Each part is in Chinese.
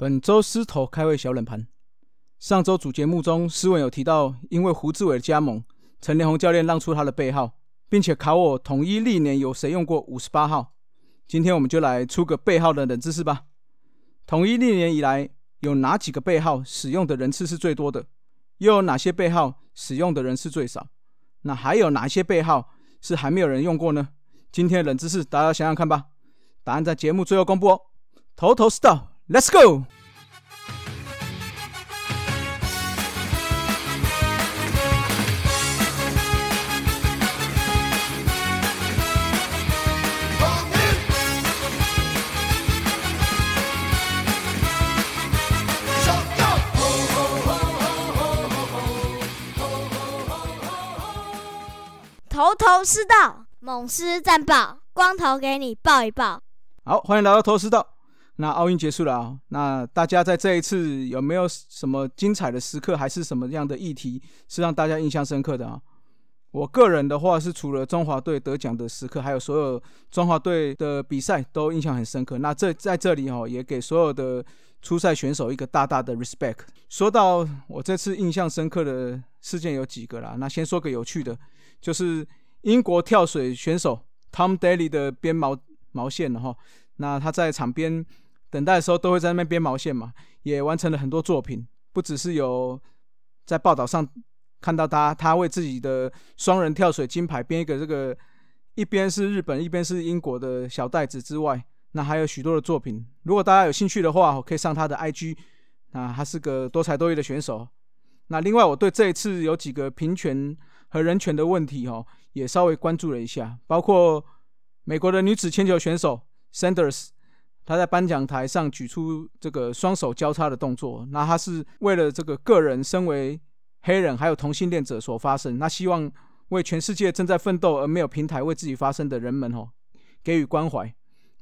本周狮头开胃小冷盘。上周主节目中，诗文有提到，因为胡志伟的加盟，陈连红教练让出他的背号，并且考我统一历年有谁用过五十八号。今天我们就来出个背号的冷知识吧。统一历年以来，有哪几个背号使用的人次是最多的？又有哪些背号使用的人次最少？那还有哪些背号是还没有人用过呢？今天的冷知识，大家想想看吧。答案在节目最后公布哦。头头是道。Let's go！头头是道，猛狮战报，光头给你抱一抱。好，欢迎来到头头是道。那奥运结束了啊，那大家在这一次有没有什么精彩的时刻，还是什么样的议题是让大家印象深刻的啊？我个人的话是除了中华队得奖的时刻，还有所有中华队的比赛都印象很深刻。那这在这里哈，也给所有的初赛选手一个大大的 respect。说到我这次印象深刻的事件有几个啦，那先说个有趣的，就是英国跳水选手 Tom Daly 的编毛毛线了哈，那他在场边。等待的时候都会在那边编毛线嘛，也完成了很多作品，不只是有在报道上看到他，他为自己的双人跳水金牌编一个这个一边是日本一边是英国的小袋子之外，那还有许多的作品。如果大家有兴趣的话，可以上他的 IG，那他是个多才多艺的选手。那另外我对这一次有几个平权和人权的问题哦，也稍微关注了一下，包括美国的女子铅球选手 Sanders。他在颁奖台上举出这个双手交叉的动作，那他是为了这个个人身为黑人还有同性恋者所发声，那希望为全世界正在奋斗而没有平台为自己发声的人们哦给予关怀。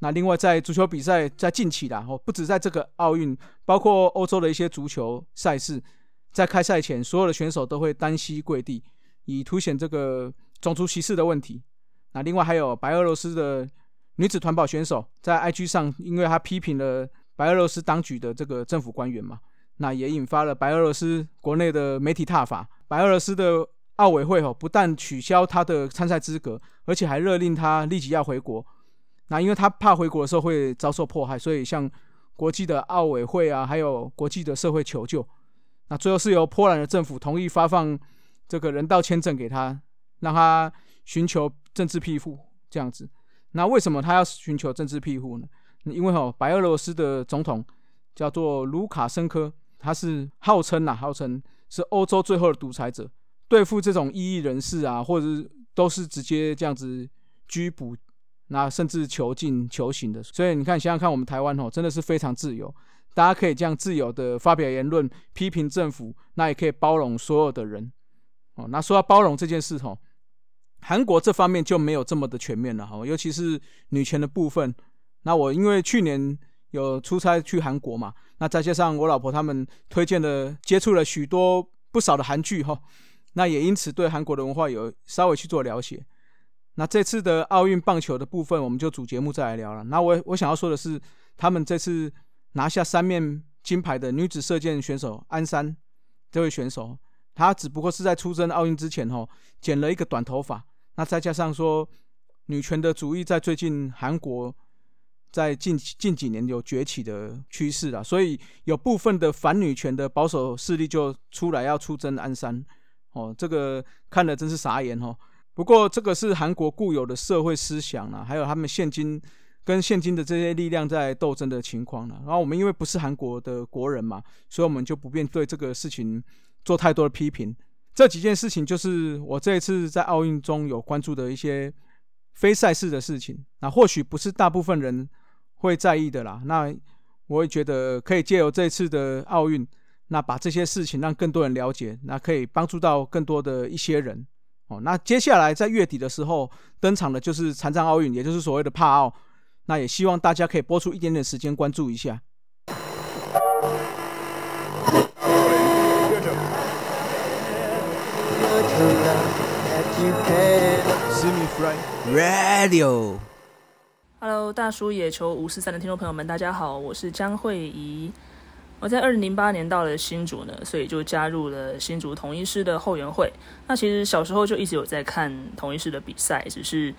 那另外在足球比赛在近期啦哦，不止在这个奥运，包括欧洲的一些足球赛事，在开赛前所有的选手都会单膝跪地，以凸显这个种族歧视的问题。那另外还有白俄罗斯的。女子团宝选手在 IG 上，因为她批评了白俄罗斯当局的这个政府官员嘛，那也引发了白俄罗斯国内的媒体挞伐。白俄罗斯的奥委会哦，不但取消她的参赛资格，而且还勒令她立即要回国。那因为她怕回国的时候会遭受迫害，所以向国际的奥委会啊，还有国际的社会求救。那最后是由波兰的政府同意发放这个人道签证给她，让她寻求政治庇护这样子。那为什么他要寻求政治庇护呢？因为哈，白俄罗斯的总统叫做卢卡申科，他是号称呐，号称是欧洲最后的独裁者，对付这种异议人士啊，或者是都是直接这样子拘捕，那甚至囚禁、囚刑的。所以你看，想想看，我们台湾哦，真的是非常自由，大家可以这样自由的发表言论、批评政府，那也可以包容所有的人。哦，那说到包容这件事哦。韩国这方面就没有这么的全面了哈，尤其是女权的部分。那我因为去年有出差去韩国嘛，那再加上我老婆他们推荐的，接触了许多不少的韩剧哈，那也因此对韩国的文化有稍微去做了解。那这次的奥运棒球的部分，我们就主节目再来聊了。那我我想要说的是，他们这次拿下三面金牌的女子射箭选手安山这位选手，她只不过是在出征奥运之前哈，剪了一个短头发。那再加上说，女权的主义在最近韩国在近近几年有崛起的趋势了，所以有部分的反女权的保守势力就出来要出征鞍山，哦，这个看了真是傻眼哦。不过这个是韩国固有的社会思想啊，还有他们现今跟现今的这些力量在斗争的情况了。然后我们因为不是韩国的国人嘛，所以我们就不便对这个事情做太多的批评。这几件事情就是我这一次在奥运中有关注的一些非赛事的事情，那或许不是大部分人会在意的啦。那我也觉得可以借由这次的奥运，那把这些事情让更多人了解，那可以帮助到更多的一些人。哦，那接下来在月底的时候登场的就是残障奥运，也就是所谓的帕奥，那也希望大家可以播出一点点时间关注一下。Radio，Hello，大叔野球五四三的听众朋友们，大家好，我是江慧怡。我在二零零八年到了新竹呢，所以就加入了新竹统一师的后援会。那其实小时候就一直有在看统一师的比赛，只是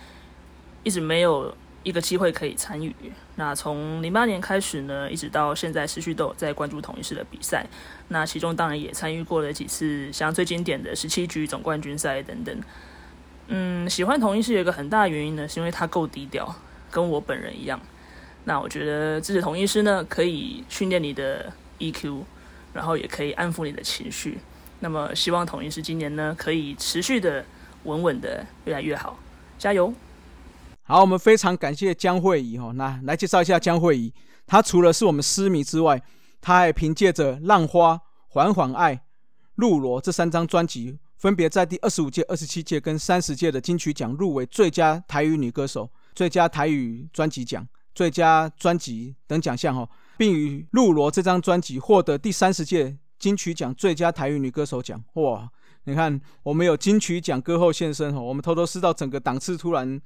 一直没有一个机会可以参与。那从零八年开始呢，一直到现在持续都有在关注统一师的比赛。那其中当然也参与过了几次，像最经典的十七局总冠军赛等等。嗯，喜欢统一师有一个很大的原因呢，是因为他够低调，跟我本人一样。那我觉得支持统一师呢，可以训练你的。EQ，然后也可以安抚你的情绪。那么，希望统一师今年呢，可以持续的稳稳的越来越好，加油！好，我们非常感谢江慧仪哈，那来介绍一下江慧仪。她除了是我们诗迷之外，她还凭借着《浪花》《缓缓爱》《露罗》这三张专辑，分别在第二十五届、二十七届跟三十届的金曲奖入围最佳台语女歌手、最佳台语专辑奖、最佳专辑等奖项哦。并与《露罗》这张专辑获得第三十届金曲奖最佳台语女歌手奖。哇，你看，我们有金曲奖歌后现身哦，我们偷偷知道整个档次突然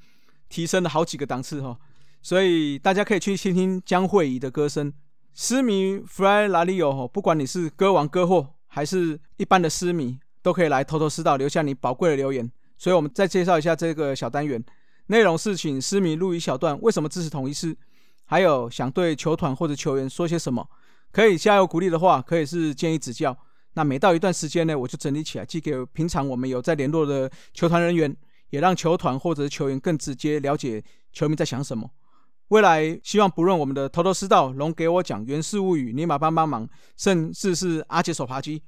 提升了好几个档次哈。所以大家可以去听听江慧仪的歌声。诗迷 Fly 哪里有，不管你是歌王歌后还是一般的诗迷，都可以来偷偷知道，留下你宝贵的留言。所以我们再介绍一下这个小单元，内容是请诗迷录一小段，为什么支持统一师？还有想对球团或者球员说些什么，可以加油鼓励的话，可以是建议指教。那每到一段时间呢，我就整理起来寄给平常我们有在联络的球团人员，也让球团或者球员更直接了解球迷在想什么。未来希望不论我们的头头是道、龙给我讲、原氏物语、尼玛帮帮忙，甚至是阿杰手扒鸡，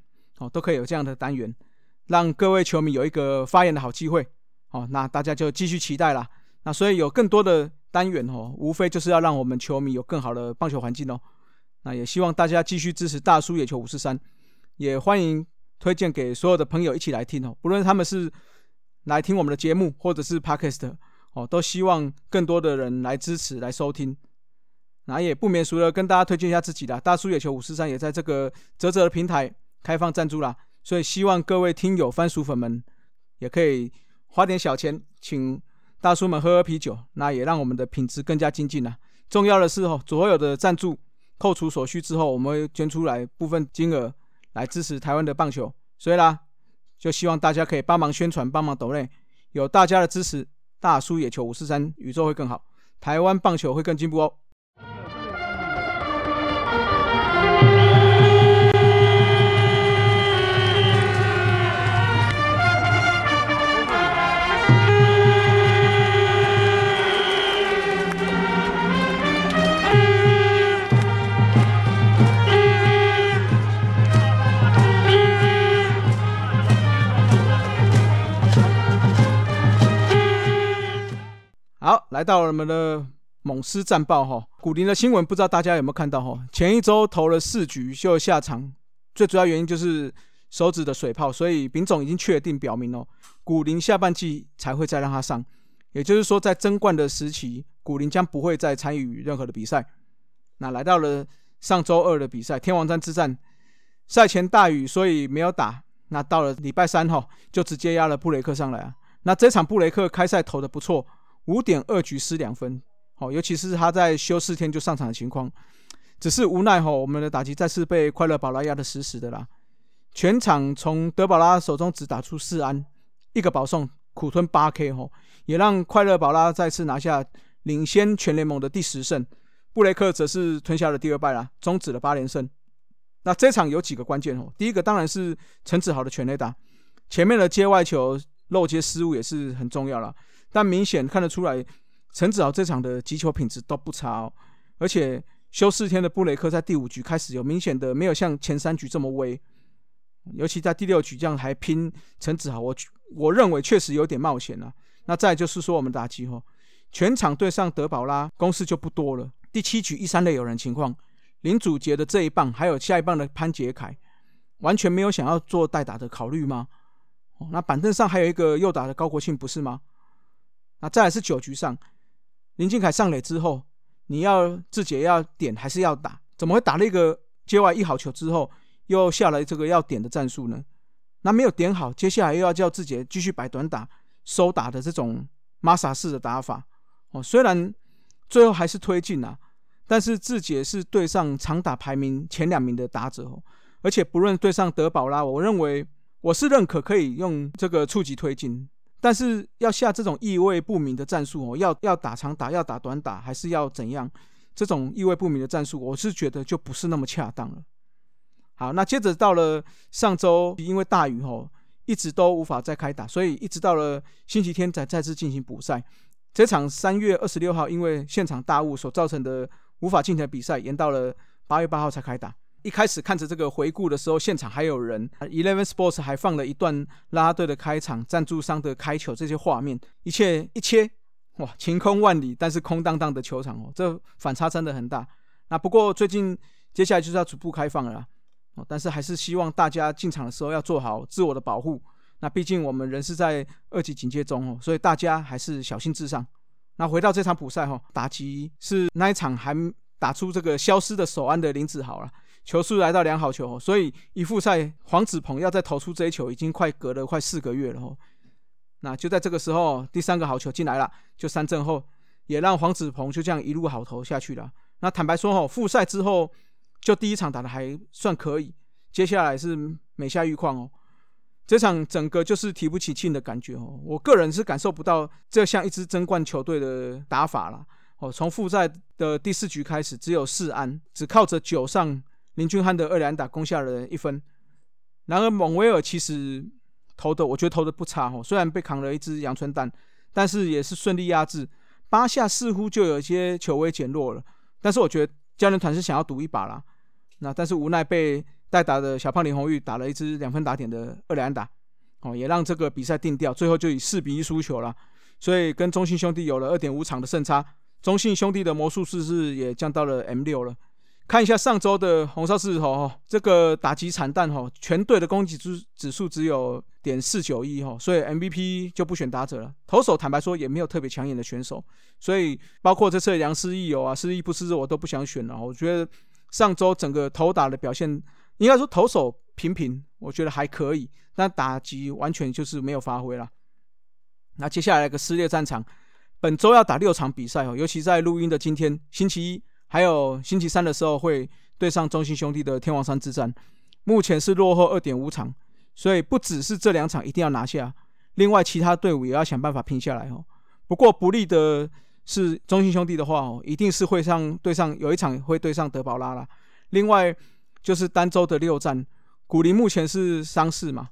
哦，都可以有这样的单元，让各位球迷有一个发言的好机会。哦，那大家就继续期待啦。那所以有更多的。单元哦，无非就是要让我们球迷有更好的棒球环境哦。那也希望大家继续支持大叔野球五四三，也欢迎推荐给所有的朋友一起来听哦。不论他们是来听我们的节目，或者是 Podcast 哦，都希望更多的人来支持、来收听。那也不免俗的跟大家推荐一下自己的大叔野球五四三，也在这个泽泽的平台开放赞助啦。所以希望各位听友番薯粉们也可以花点小钱请。大叔们喝喝啤酒，那也让我们的品质更加精进了。重要的是哦，所有的赞助扣除所需之后，我们会捐出来部分金额来支持台湾的棒球。所以啦，就希望大家可以帮忙宣传，帮忙抖内，有大家的支持，大叔野球五四三宇宙会更好，台湾棒球会更进步哦。好，来到我们的猛狮战报哈，古林的新闻不知道大家有没有看到哈？前一周投了四局就下场，最主要原因就是手指的水泡，所以丙总已经确定表明哦，古林下半季才会再让他上，也就是说在争冠的时期，古林将不会再参与任何的比赛。那来到了上周二的比赛，天王山之战，赛前大雨，所以没有打。那到了礼拜三哈，就直接压了布雷克上来啊。那这场布雷克开赛投的不错。五点二局失两分，好，尤其是他在休四天就上场的情况，只是无奈哈，我们的打击再次被快乐宝拉压得死死的啦。全场从德保拉手中只打出四安，一个保送，苦吞八 K 哈，也让快乐宝拉再次拿下领先全联盟的第十胜。布雷克则是吞下了第二败啦，终止了八连胜。那这场有几个关键哦，第一个当然是陈子豪的全垒打，前面的接外球漏接失误也是很重要了。但明显看得出来，陈子豪这场的击球品质都不差哦。而且休四天的布雷克在第五局开始有明显的没有像前三局这么威，尤其在第六局这样还拼陈子豪，我我认为确实有点冒险了。那再就是说我们打击哦，全场对上德保拉攻势就不多了。第七局一三垒有人情况，林祖杰的这一棒还有下一棒的潘杰凯，完全没有想要做代打的考虑吗？哦，那板凳上还有一个右打的高国庆不是吗？那再来是九局上，林俊凯上垒之后，你要自己要点还是要打？怎么会打了一个接外一好球之后，又下来这个要点的战术呢？那没有点好，接下来又要叫自己继续摆短打、收打的这种玛莎式的打法哦。虽然最后还是推进了，但是志杰是对上长打排名前两名的打者哦，而且不论对上德保拉，我认为我是认可可以用这个触及推进，但是要下这种意味不明的战术哦，要要打长打，要打短打，还是要怎样？这种意味不明的战术，我是觉得就不是那么恰当了。好，那接着到了上周，因为大雨吼，一直都无法再开打，所以一直到了星期天才再次进行补赛。这场三月二十六号因为现场大雾所造成的无法进行的比赛，延到了八月八号才开打。一开始看着这个回顾的时候，现场还有人，Eleven Sports 还放了一段拉拉队的开场、赞助商的开球这些画面，一切一切，哇，晴空万里，但是空荡荡的球场哦，这反差真的很大。那不过最近接下来就是要逐步开放了。哦，但是还是希望大家进场的时候要做好自我的保护。那毕竟我们人是在二级警戒中哦，所以大家还是小心至上。那回到这场补赛哈，打击是那一场还打出这个消失的手安的林子豪了，球速来到两好球，所以一复赛黄子鹏要再投出这一球，已经快隔了快四个月了哦。那就在这个时候，第三个好球进来了，就三振后，也让黄子鹏就这样一路好投下去了。那坦白说哦，复赛之后。就第一场打的还算可以，接下来是每下愈况哦。这场整个就是提不起劲的感觉哦。我个人是感受不到这像一支争冠球队的打法了哦。从复赛的第四局开始，只有四安，只靠着九上林俊汉的二连打攻下了一分。然而蒙威尔其实投的，我觉得投的不差哦。虽然被扛了一支阳春蛋，但是也是顺利压制。八下似乎就有一些球威减弱了，但是我觉得教练团是想要赌一把啦。那但是无奈被代打的小胖林红玉打了一支两分打点的二连打，哦，也让这个比赛定掉，最后就以四比一输球了。所以跟中信兄弟有了二点五场的胜差，中信兄弟的魔术师是也降到了 M 六了。看一下上周的红烧狮子头哈，这个打击惨淡哈，全队的攻击指指数只有点四九一哈，所以 MVP 就不选打者了。投手坦白说也没有特别抢眼的选手，所以包括这次梁思义友啊，思义不是我都不想选了。我觉得。上周整个投打的表现，应该说投手平平，我觉得还可以，但打击完全就是没有发挥了。那接下来一个撕裂战场，本周要打六场比赛哦，尤其在录音的今天，星期一还有星期三的时候会对上中信兄弟的天王山之战，目前是落后二点五场，所以不只是这两场一定要拿下，另外其他队伍也要想办法拼下来哦。不过不利的。是中信兄弟的话哦，一定是会上对上有一场会对上德保拉了。另外就是单周的六战，古林目前是伤势嘛，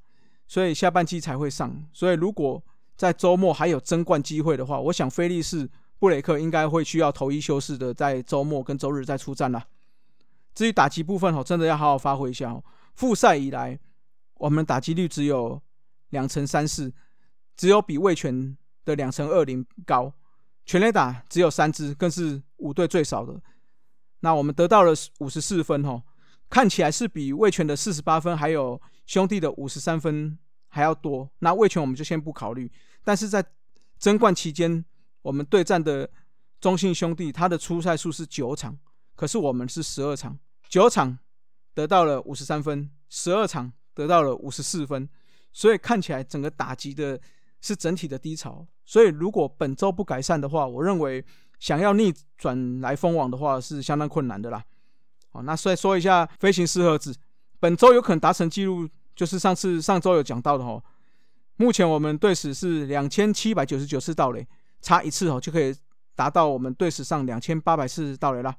所以下半季才会上。所以如果在周末还有争冠机会的话，我想菲利士布雷克应该会需要投一休四的，在周末跟周日再出战了。至于打击部分哦，真的要好好发挥一下哦。复赛以来，我们打击率只有两成三四，只有比魏权的两成二零高。全垒打只有三支，更是五队最少的。那我们得到了五十四分，哦，看起来是比魏权的四十八分，还有兄弟的五十三分还要多。那魏权我们就先不考虑，但是在争冠期间，我们对战的中信兄弟，他的出赛数是九场，可是我们是十二场，九场得到了五十三分，十二场得到了五十四分，所以看起来整个打击的。是整体的低潮，所以如果本周不改善的话，我认为想要逆转来封网的话是相当困难的啦。好，那再说一下飞行四赫字，本周有可能达成记录，就是上次上周有讲到的哦。目前我们队史是两千七百九十九次盗垒，差一次哦就可以达到我们队史上两千八百次盗垒了。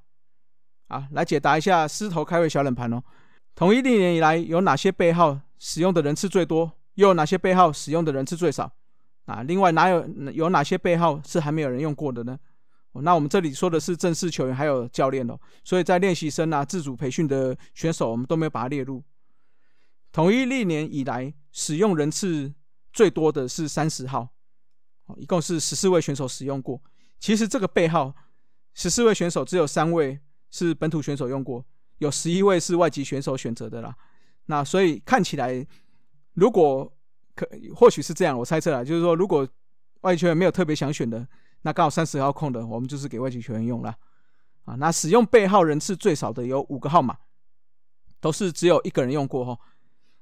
啊，来解答一下狮头开胃小冷盘哦。统一历年以来有哪些背号使用的人次最多，又有哪些背号使用的人次最少？啊，另外哪有有哪些背号是还没有人用过的呢？那我们这里说的是正式球员还有教练哦，所以在练习生啊、自主培训的选手，我们都没有把它列入。统一历年以来使用人次最多的是三十号，一共是十四位选手使用过。其实这个背号十四位选手只有三位是本土选手用过，有十一位是外籍选手选择的啦。那所以看起来如果可或许是这样，我猜测啊，就是说，如果外籍球员没有特别想选的，那刚好三十号空的，我们就是给外籍球员用了啊。那使用背号人次最少的有五个号码，都是只有一个人用过哈。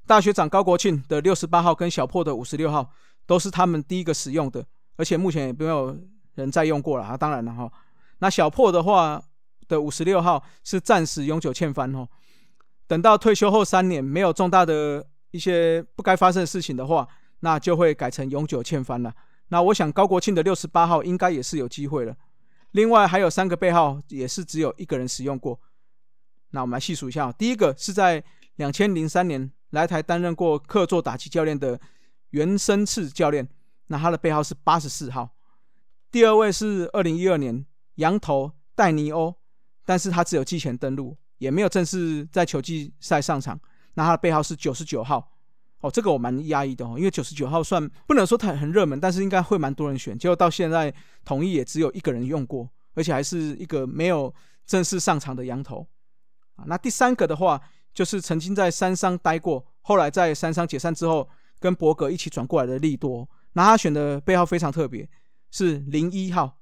大学长高国庆的六十八号跟小破的五十六号都是他们第一个使用的，而且目前也没有人再用过了啊。当然了哈，那小破的话，的五十六号是暂时永久欠翻哦。等到退休后三年没有重大的一些不该发生的事情的话，那就会改成永久欠翻了。那我想高国庆的六十八号应该也是有机会了。另外还有三个背号也是只有一个人使用过。那我们来细数一下，第一个是在两千零三年来台担任过客座打击教练的袁生次教练，那他的背号是八十四号。第二位是二零一二年羊头戴尼欧，但是他只有季前登陆，也没有正式在球季赛上场。那他的背号是九十九号。哦，这个我蛮压抑的哦，因为九十九号算不能说他很热门，但是应该会蛮多人选。结果到现在统一也只有一个人用过，而且还是一个没有正式上场的羊头。啊，那第三个的话，就是曾经在三商待过，后来在三商解散之后，跟博格一起转过来的利多。那他选的背号非常特别，是零一号，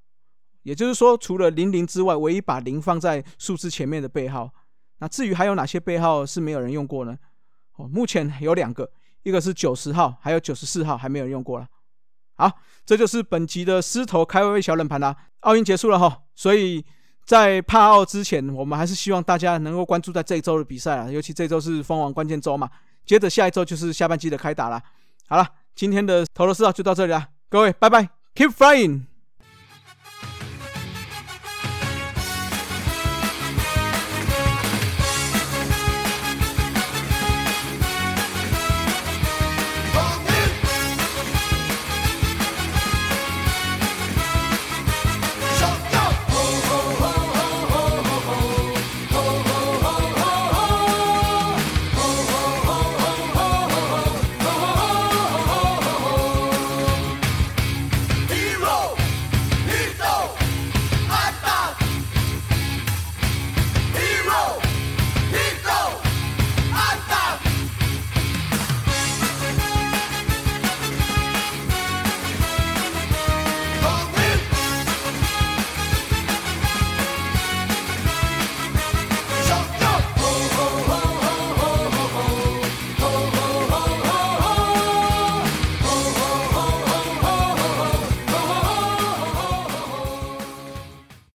也就是说，除了零零之外，唯一把零放在数字前面的背号。那至于还有哪些背号是没有人用过呢？哦，目前有两个，一个是九十号，还有九十四号还没有用过了。好，这就是本集的狮头开胃小冷盘啦。奥运结束了哈，所以。在帕奥之前，我们还是希望大家能够关注在这一周的比赛啊，尤其这周是封王关键周嘛。接着下一周就是下半季的开打了。好了，今天的投罗斯道就到这里了，各位拜拜，Keep flying。